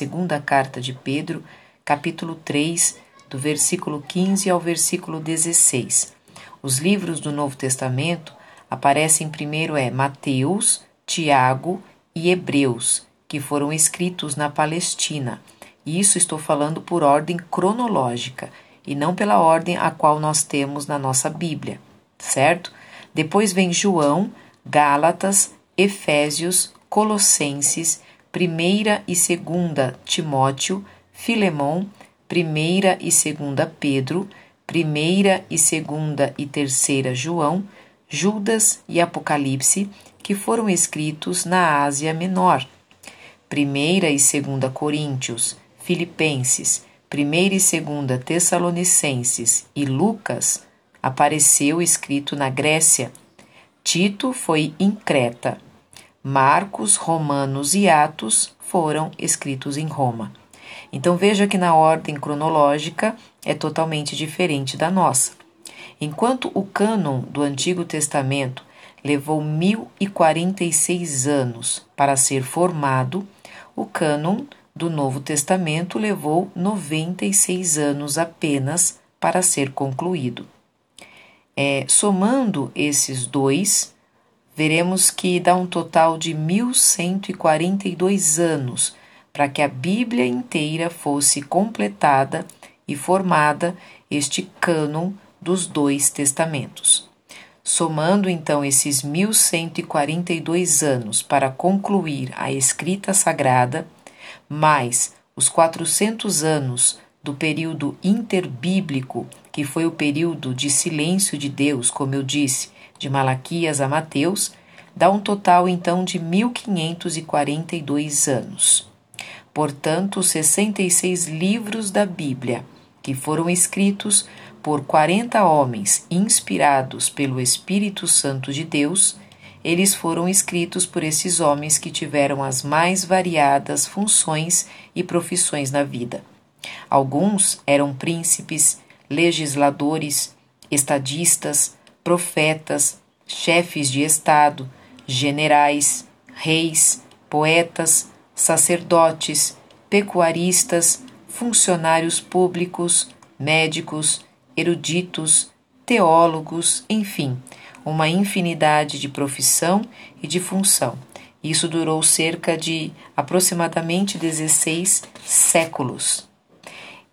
segunda carta de Pedro, capítulo 3, do versículo 15 ao versículo 16. Os livros do Novo Testamento aparecem primeiro é Mateus, Tiago e Hebreus, que foram escritos na Palestina. Isso estou falando por ordem cronológica e não pela ordem a qual nós temos na nossa Bíblia, certo? Depois vem João, Gálatas, Efésios, Colossenses, primeira e segunda Timóteo, Filemão, primeira e segunda Pedro, primeira e segunda e terceira João, Judas e Apocalipse, que foram escritos na Ásia Menor. Primeira e segunda Coríntios, Filipenses, primeira e segunda Tessalonicenses e Lucas apareceu escrito na Grécia. Tito foi em Creta. Marcos, Romanos e Atos foram escritos em Roma. Então veja que na ordem cronológica é totalmente diferente da nossa. Enquanto o cânon do Antigo Testamento levou 1046 anos para ser formado, o cânon do Novo Testamento levou 96 anos apenas para ser concluído. É, somando esses dois, veremos que dá um total de 1142 anos para que a Bíblia inteira fosse completada e formada este cânon dos dois testamentos. Somando então esses 1142 anos para concluir a escrita sagrada, mais os 400 anos do período interbíblico, que foi o período de silêncio de Deus, como eu disse, de Malaquias a Mateus, dá um total então de 1542 anos. Portanto, 66 livros da Bíblia, que foram escritos por 40 homens inspirados pelo Espírito Santo de Deus, eles foram escritos por esses homens que tiveram as mais variadas funções e profissões na vida. Alguns eram príncipes, legisladores, estadistas, profetas, chefes de Estado, generais, reis, poetas, sacerdotes, pecuaristas, funcionários públicos, médicos, eruditos, teólogos, enfim, uma infinidade de profissão e de função. Isso durou cerca de aproximadamente 16 séculos.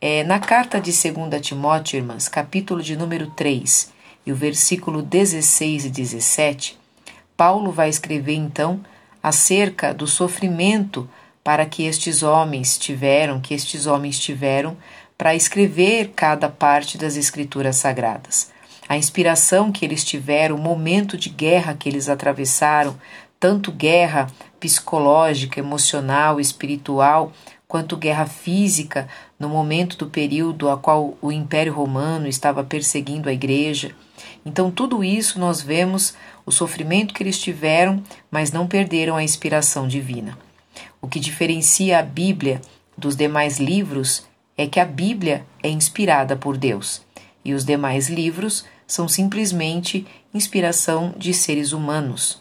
É, na carta de 2 Timóteo, irmãs, capítulo de número 3, e o versículo 16 e 17, Paulo vai escrever então acerca do sofrimento para que estes homens tiveram, que estes homens tiveram para escrever cada parte das escrituras sagradas. A inspiração que eles tiveram, o momento de guerra que eles atravessaram, tanto guerra psicológica, emocional, espiritual, quanto guerra física, no momento do período a qual o Império Romano estava perseguindo a igreja. Então, tudo isso nós vemos o sofrimento que eles tiveram, mas não perderam a inspiração divina. O que diferencia a Bíblia dos demais livros é que a Bíblia é inspirada por Deus e os demais livros são simplesmente inspiração de seres humanos.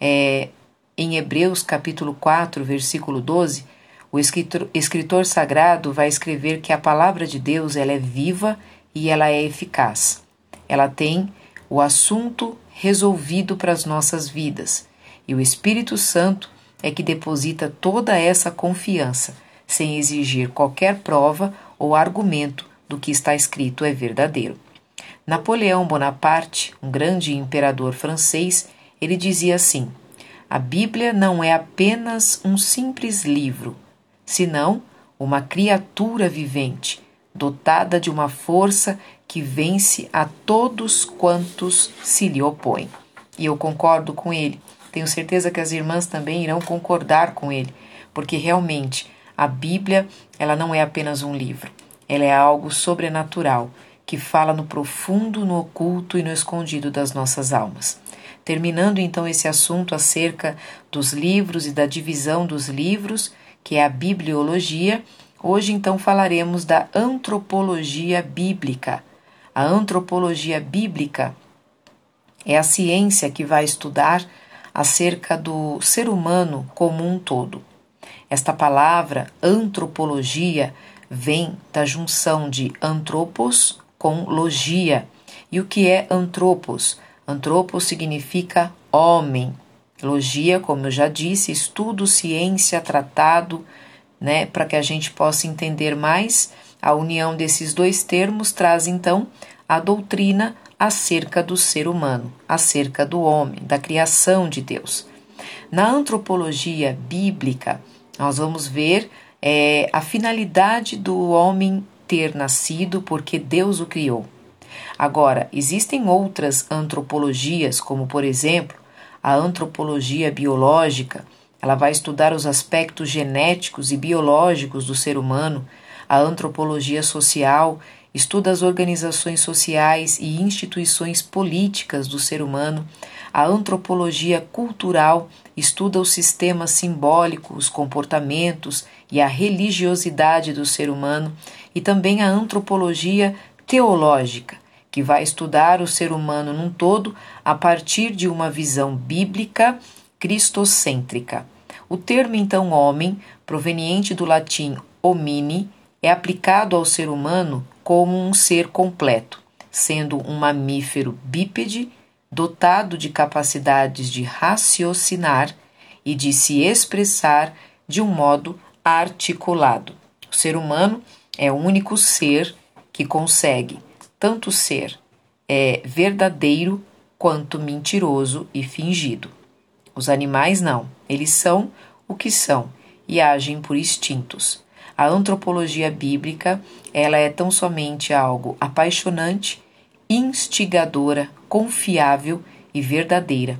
É, em Hebreus capítulo 4, versículo 12, o escritor, escritor sagrado vai escrever que a palavra de Deus ela é viva e ela é eficaz. Ela tem o assunto resolvido para as nossas vidas e o Espírito Santo é que deposita toda essa confiança, sem exigir qualquer prova ou argumento do que está escrito é verdadeiro. Napoleão Bonaparte, um grande imperador francês, ele dizia assim: A Bíblia não é apenas um simples livro, senão uma criatura vivente, dotada de uma força que vence a todos quantos se lhe opõem. E eu concordo com ele. Tenho certeza que as irmãs também irão concordar com ele, porque realmente a Bíblia, ela não é apenas um livro. Ela é algo sobrenatural que fala no profundo, no oculto e no escondido das nossas almas. Terminando então esse assunto acerca dos livros e da divisão dos livros, que é a bibliologia, hoje então falaremos da antropologia bíblica. A antropologia bíblica é a ciência que vai estudar acerca do ser humano como um todo. Esta palavra antropologia vem da junção de antropos com logia. E o que é antropos? Antropos significa homem. Logia, como eu já disse, estudo, ciência, tratado, né, para que a gente possa entender mais. A união desses dois termos traz então a doutrina acerca do ser humano, acerca do homem, da criação de Deus. Na antropologia bíblica, nós vamos ver é, a finalidade do homem ter nascido porque Deus o criou. Agora, existem outras antropologias, como por exemplo a antropologia biológica, ela vai estudar os aspectos genéticos e biológicos do ser humano, a antropologia social estuda as organizações sociais e instituições políticas do ser humano, a antropologia cultural estuda os sistemas simbólicos, os comportamentos e a religiosidade do ser humano, e também a antropologia teológica, que vai estudar o ser humano num todo a partir de uma visão bíblica cristocêntrica. O termo então homem, proveniente do latim homini, é aplicado ao ser humano como um ser completo, sendo um mamífero bípede dotado de capacidades de raciocinar e de se expressar de um modo articulado. O ser humano é o único ser que consegue tanto ser é, verdadeiro quanto mentiroso e fingido. Os animais não, eles são o que são e agem por instintos. A antropologia bíblica, ela é tão somente algo apaixonante, instigadora, confiável e verdadeira,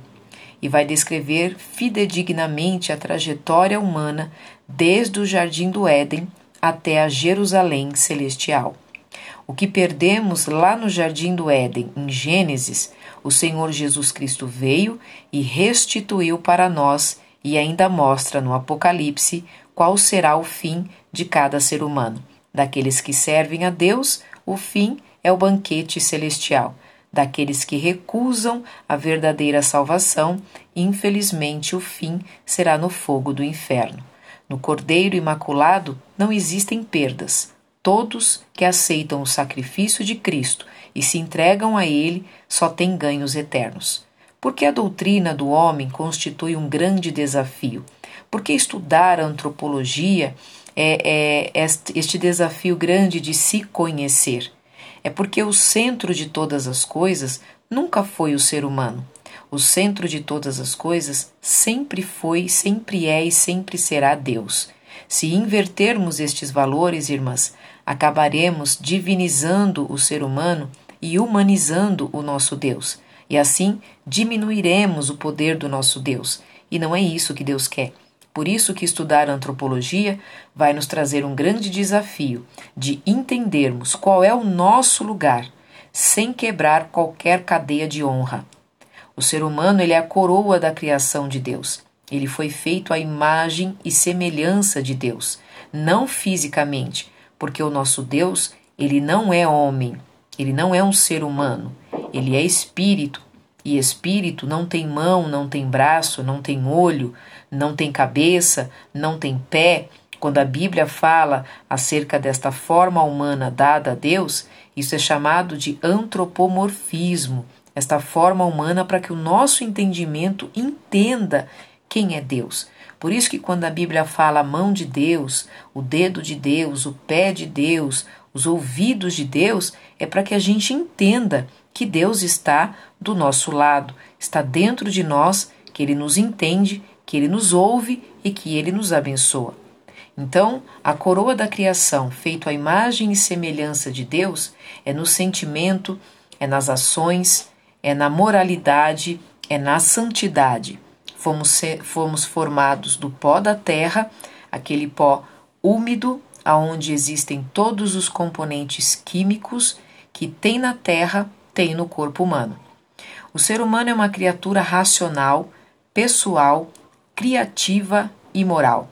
e vai descrever fidedignamente a trajetória humana desde o jardim do Éden até a Jerusalém celestial. O que perdemos lá no jardim do Éden, em Gênesis, o Senhor Jesus Cristo veio e restituiu para nós e ainda mostra no Apocalipse qual será o fim de cada ser humano. Daqueles que servem a Deus, o fim é o banquete celestial. Daqueles que recusam a verdadeira salvação, infelizmente o fim será no fogo do inferno. No Cordeiro Imaculado não existem perdas. Todos que aceitam o sacrifício de Cristo e se entregam a Ele só têm ganhos eternos. Porque a doutrina do homem constitui um grande desafio. Porque estudar a antropologia é, é este desafio grande de se conhecer é porque o centro de todas as coisas nunca foi o ser humano. O centro de todas as coisas sempre foi, sempre é e sempre será Deus. Se invertermos estes valores, irmãs, acabaremos divinizando o ser humano e humanizando o nosso Deus. E assim diminuiremos o poder do nosso Deus. E não é isso que Deus quer. Por isso que estudar antropologia vai nos trazer um grande desafio de entendermos qual é o nosso lugar, sem quebrar qualquer cadeia de honra. O ser humano ele é a coroa da criação de Deus. Ele foi feito à imagem e semelhança de Deus, não fisicamente, porque o nosso Deus, ele não é homem, ele não é um ser humano, ele é espírito, e espírito não tem mão, não tem braço, não tem olho, não tem cabeça, não tem pé. Quando a Bíblia fala acerca desta forma humana dada a Deus, isso é chamado de antropomorfismo, esta forma humana para que o nosso entendimento entenda quem é Deus. Por isso que quando a Bíblia fala a mão de Deus, o dedo de Deus, o pé de Deus, os ouvidos de Deus, é para que a gente entenda que Deus está do nosso lado, está dentro de nós, que Ele nos entende, que Ele nos ouve e que Ele nos abençoa. Então, a coroa da criação, feito à imagem e semelhança de Deus, é no sentimento, é nas ações, é na moralidade, é na santidade. Fomos, fomos formados do pó da terra, aquele pó úmido, aonde existem todos os componentes químicos que tem na terra tem no corpo humano. O ser humano é uma criatura racional, pessoal, criativa e moral.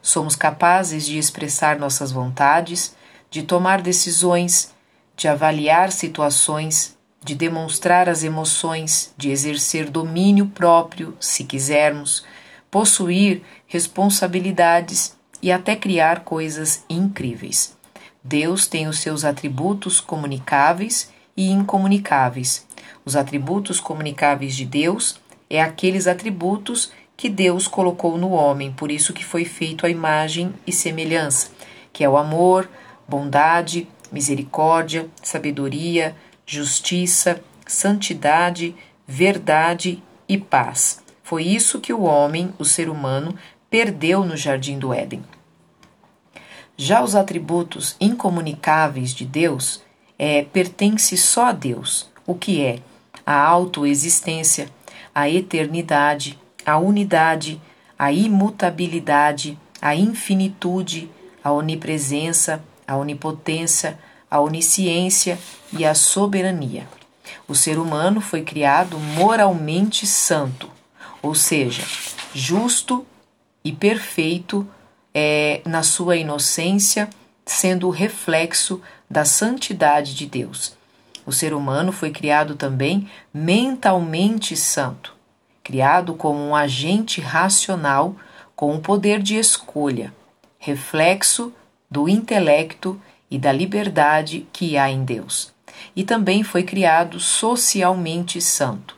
Somos capazes de expressar nossas vontades, de tomar decisões, de avaliar situações, de demonstrar as emoções, de exercer domínio próprio, se quisermos, possuir responsabilidades e até criar coisas incríveis. Deus tem os seus atributos comunicáveis e incomunicáveis. Os atributos comunicáveis de Deus é aqueles atributos que Deus colocou no homem, por isso que foi feito a imagem e semelhança, que é o amor, bondade, misericórdia, sabedoria, justiça, santidade, verdade e paz. Foi isso que o homem, o ser humano, perdeu no jardim do Éden. Já os atributos incomunicáveis de Deus é, pertence só a Deus, o que é a autoexistência, a eternidade, a unidade, a imutabilidade, a infinitude, a onipresença, a onipotência, a onisciência e a soberania. O ser humano foi criado moralmente santo, ou seja, justo e perfeito é, na sua inocência, sendo o reflexo da santidade de Deus. O ser humano foi criado também mentalmente santo, criado como um agente racional com o poder de escolha, reflexo do intelecto e da liberdade que há em Deus. E também foi criado socialmente santo,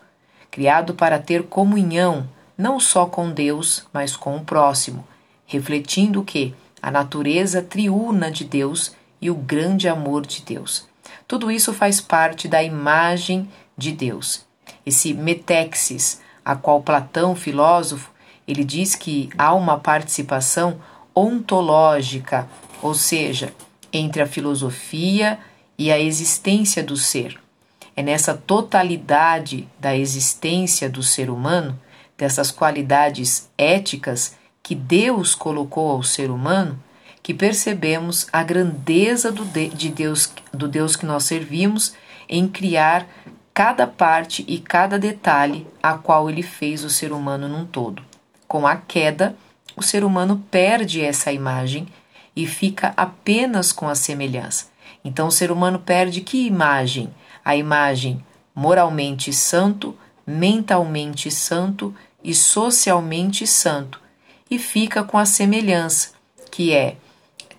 criado para ter comunhão não só com Deus, mas com o próximo, refletindo que a natureza triuna de Deus e o grande amor de Deus. Tudo isso faz parte da imagem de Deus. Esse metexis, a qual Platão, filósofo, ele diz que há uma participação ontológica, ou seja, entre a filosofia e a existência do ser. É nessa totalidade da existência do ser humano, dessas qualidades éticas que Deus colocou ao ser humano, que percebemos a grandeza do de Deus, do Deus que nós servimos em criar cada parte e cada detalhe a qual ele fez o ser humano num todo. Com a queda, o ser humano perde essa imagem e fica apenas com a semelhança. Então o ser humano perde que imagem? A imagem moralmente santo, mentalmente santo e socialmente santo, e fica com a semelhança, que é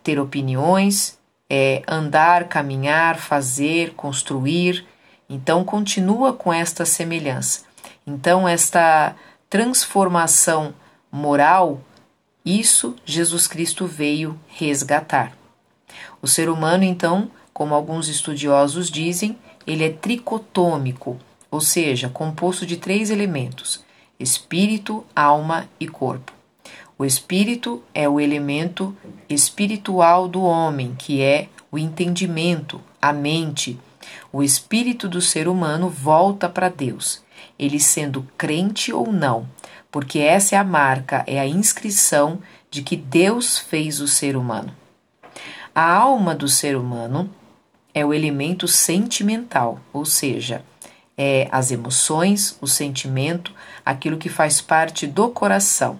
ter opiniões, é andar, caminhar, fazer, construir. Então continua com esta semelhança. Então esta transformação moral isso Jesus Cristo veio resgatar. O ser humano, então, como alguns estudiosos dizem, ele é tricotômico, ou seja, composto de três elementos: espírito, alma e corpo. O espírito é o elemento espiritual do homem, que é o entendimento, a mente. O espírito do ser humano volta para Deus, ele sendo crente ou não, porque essa é a marca, é a inscrição de que Deus fez o ser humano. A alma do ser humano é o elemento sentimental, ou seja, é as emoções, o sentimento, aquilo que faz parte do coração.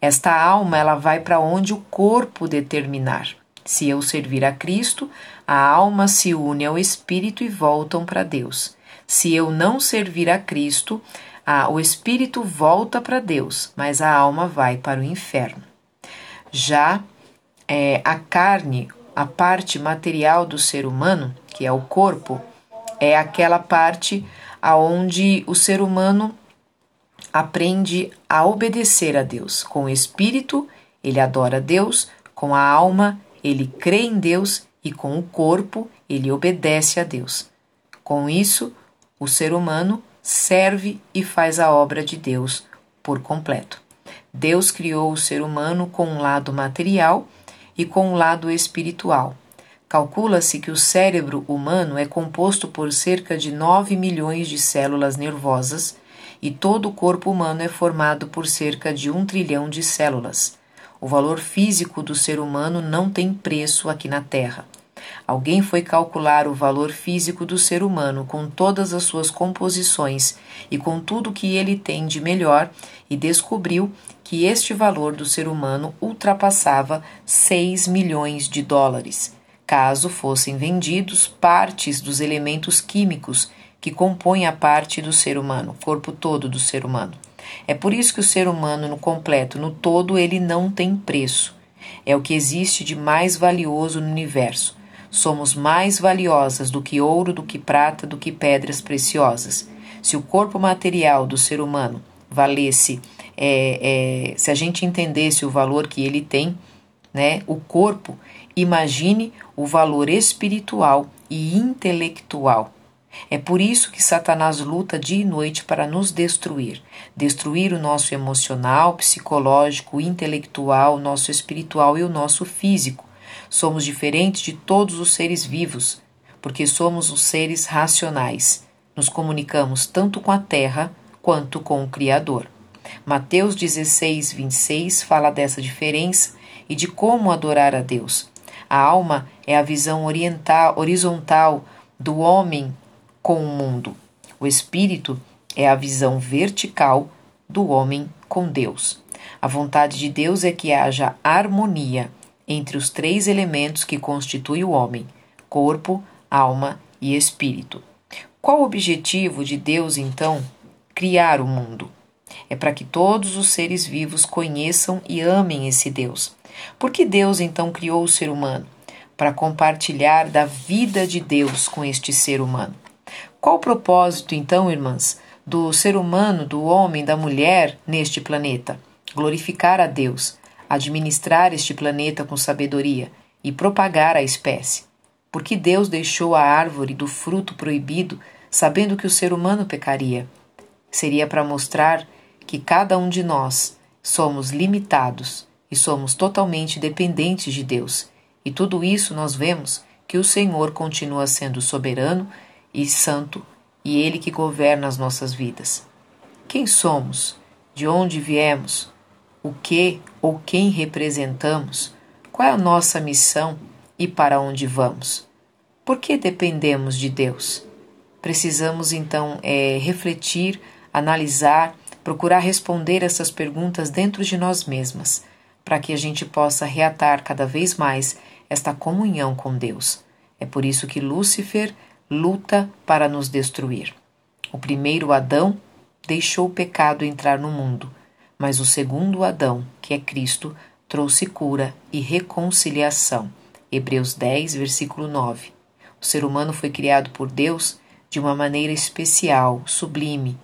Esta alma ela vai para onde o corpo determinar. Se eu servir a Cristo, a alma se une ao espírito e voltam para Deus. Se eu não servir a Cristo, ah, o espírito volta para Deus, mas a alma vai para o inferno. Já é, a carne, a parte material do ser humano, que é o corpo, é aquela parte aonde o ser humano aprende a obedecer a Deus. Com o espírito, ele adora a Deus, com a alma, ele crê em Deus e com o corpo, ele obedece a Deus. Com isso, o ser humano serve e faz a obra de Deus por completo. Deus criou o ser humano com um lado material e com um lado espiritual. Calcula-se que o cérebro humano é composto por cerca de 9 milhões de células nervosas e todo o corpo humano é formado por cerca de um trilhão de células. O valor físico do ser humano não tem preço aqui na Terra. Alguém foi calcular o valor físico do ser humano com todas as suas composições e com tudo que ele tem de melhor e descobriu que este valor do ser humano ultrapassava 6 milhões de dólares, caso fossem vendidos partes dos elementos químicos que compõem a parte do ser humano, o corpo todo do ser humano. É por isso que o ser humano no completo, no todo, ele não tem preço. É o que existe de mais valioso no universo. Somos mais valiosas do que ouro, do que prata, do que pedras preciosas. Se o corpo material do ser humano valesse, é, é, se a gente entendesse o valor que ele tem, né, o corpo, imagine o valor espiritual e intelectual. É por isso que Satanás luta dia e noite para nos destruir, destruir o nosso emocional, psicológico, intelectual, nosso espiritual e o nosso físico. Somos diferentes de todos os seres vivos, porque somos os seres racionais. Nos comunicamos tanto com a terra quanto com o Criador. Mateus 16, 26 fala dessa diferença e de como adorar a Deus. A alma é a visão oriental, horizontal do homem com o mundo. O espírito é a visão vertical do homem com Deus. A vontade de Deus é que haja harmonia entre os três elementos que constituem o homem: corpo, alma e espírito. Qual o objetivo de Deus, então, criar o mundo? É para que todos os seres vivos conheçam e amem esse Deus. Por que Deus então criou o ser humano? Para compartilhar da vida de Deus com este ser humano. Qual o propósito, então, irmãs, do ser humano, do homem, da mulher neste planeta? Glorificar a Deus, administrar este planeta com sabedoria e propagar a espécie. Porque Deus deixou a árvore do fruto proibido, sabendo que o ser humano pecaria. Seria para mostrar que cada um de nós somos limitados e somos totalmente dependentes de Deus. E tudo isso nós vemos que o Senhor continua sendo soberano e santo, e Ele que governa as nossas vidas. Quem somos? De onde viemos? O que ou quem representamos? Qual é a nossa missão e para onde vamos? Por que dependemos de Deus? Precisamos então é, refletir, analisar, procurar responder essas perguntas dentro de nós mesmas, para que a gente possa reatar cada vez mais esta comunhão com Deus. É por isso que Lúcifer luta para nos destruir. O primeiro Adão deixou o pecado entrar no mundo, mas o segundo Adão, que é Cristo, trouxe cura e reconciliação. Hebreus 10, versículo 9. O ser humano foi criado por Deus de uma maneira especial, sublime,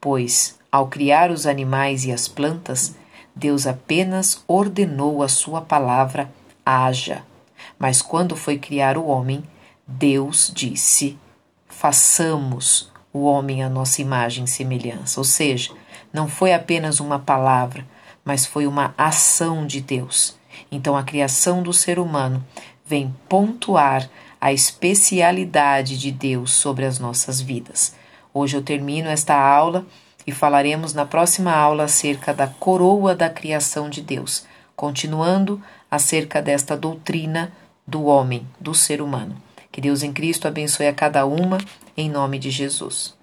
pois, ao criar os animais e as plantas, Deus apenas ordenou a sua palavra haja. Mas quando foi criar o homem, Deus disse: façamos o homem à nossa imagem e semelhança. Ou seja, não foi apenas uma palavra, mas foi uma ação de Deus. Então a criação do ser humano vem pontuar a especialidade de Deus sobre as nossas vidas. Hoje eu termino esta aula e falaremos na próxima aula acerca da coroa da criação de Deus, continuando acerca desta doutrina do homem, do ser humano. Que Deus em Cristo abençoe a cada uma, em nome de Jesus.